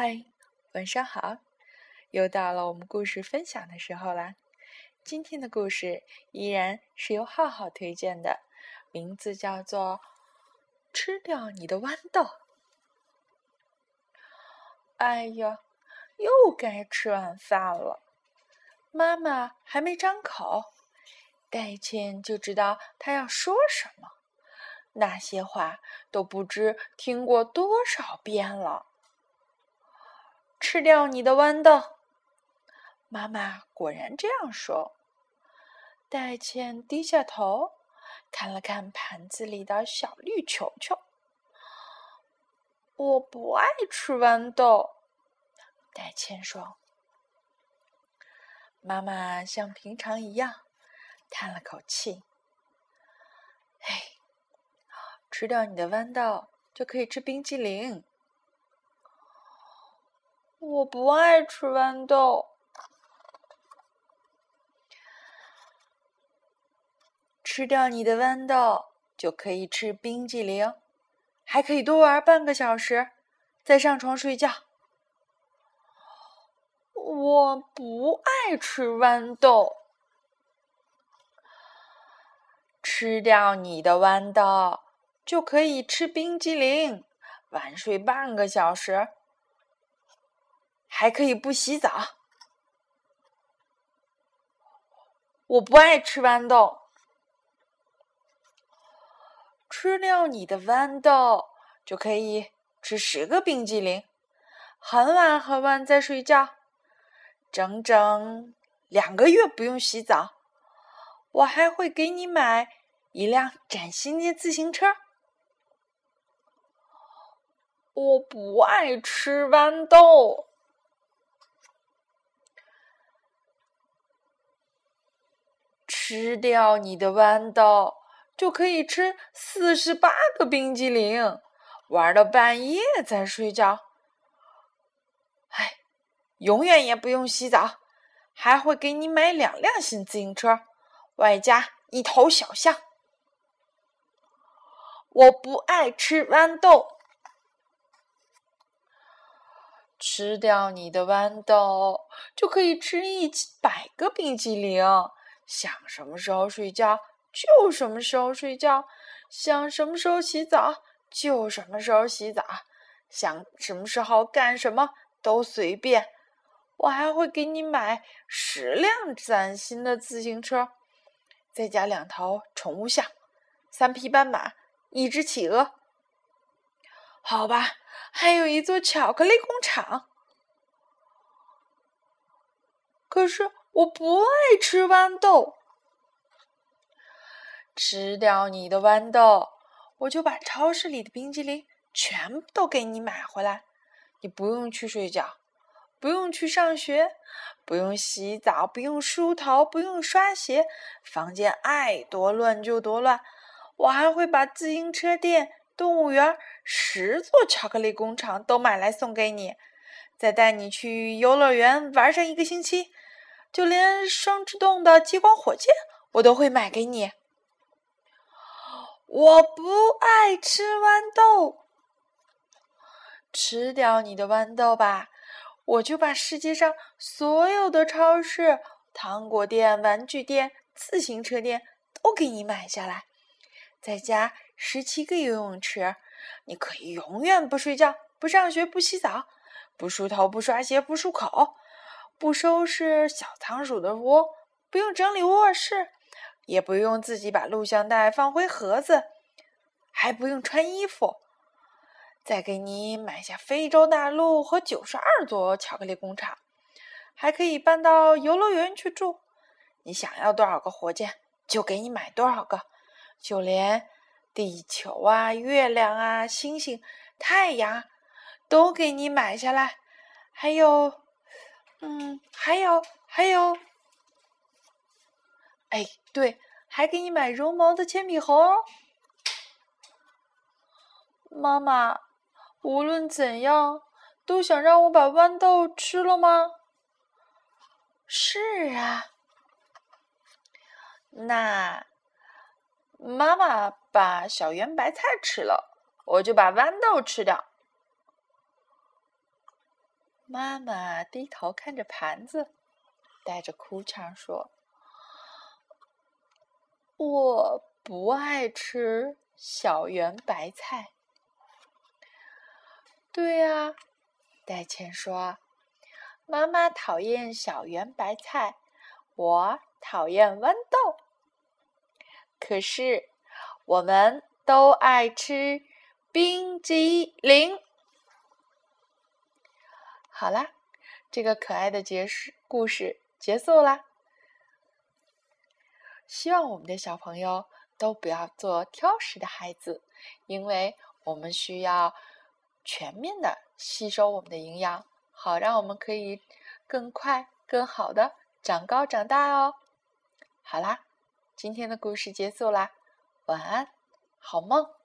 嗨，晚上好！又到了我们故事分享的时候啦。今天的故事依然是由浩浩推荐的，名字叫做《吃掉你的豌豆》。哎呀，又该吃晚饭了，妈妈还没张口，戴倩就知道她要说什么。那些话都不知听过多少遍了。吃掉你的豌豆，妈妈果然这样说。戴倩低下头，看了看盘子里的小绿球球。我不爱吃豌豆，戴倩说。妈妈像平常一样叹了口气：“哎，吃掉你的豌豆，就可以吃冰激凌。”我不爱吃豌豆，吃掉你的豌豆就可以吃冰激凌，还可以多玩半个小时，再上床睡觉。我不爱吃豌豆，吃掉你的豌豆就可以吃冰激凌，晚睡半个小时。还可以不洗澡。我不爱吃豌豆，吃掉你的豌豆就可以吃十个冰激凌，很晚很晚再睡觉，整整两个月不用洗澡。我还会给你买一辆崭新的自行车。我不爱吃豌豆。吃掉你的豌豆，就可以吃四十八个冰激凌，玩到半夜再睡觉。哎，永远也不用洗澡，还会给你买两辆新自行车，外加一头小象。我不爱吃豌豆，吃掉你的豌豆，就可以吃一百个冰激凌。想什么时候睡觉就什么时候睡觉，想什么时候洗澡就什么时候洗澡，想什么时候干什么都随便。我还会给你买十辆崭新的自行车，再加两头宠物象，三匹斑马，一只企鹅。好吧，还有一座巧克力工厂。可是。我不爱吃豌豆，吃掉你的豌豆，我就把超市里的冰激凌全部都给你买回来。你不用去睡觉，不用去上学，不用洗澡，不用梳头，不用刷鞋，房间爱多乱就多乱。我还会把自行车店、动物园、十座巧克力工厂都买来送给你，再带你去游乐园玩上一个星期。就连双制动的激光火箭，我都会买给你。我不爱吃豌豆，吃掉你的豌豆吧，我就把世界上所有的超市、糖果店、玩具店、自行车店都给你买下来，再加十七个游泳池，你可以永远不睡觉、不上学、不洗澡、不梳头、不刷鞋、不漱口。不收拾小仓鼠的窝，不用整理卧室，也不用自己把录像带放回盒子，还不用穿衣服。再给你买下非洲大陆和九十二座巧克力工厂，还可以搬到游乐园去住。你想要多少个火箭，就给你买多少个。就连地球啊、月亮啊、星星、太阳，都给你买下来。还有。嗯，还有还有，哎，对，还给你买绒毛的铅笔盒。妈妈，无论怎样，都想让我把豌豆吃了吗？是啊，那妈妈把小圆白菜吃了，我就把豌豆吃掉。妈妈低头看着盘子，带着哭腔说：“我不爱吃小圆白菜。”对呀，戴谦说：“妈妈讨厌小圆白菜，我讨厌豌豆。可是我们都爱吃冰激凌。”好啦，这个可爱的结束故事结束啦。希望我们的小朋友都不要做挑食的孩子，因为我们需要全面的吸收我们的营养，好让我们可以更快、更好的长高长大哦。好啦，今天的故事结束啦，晚安，好梦。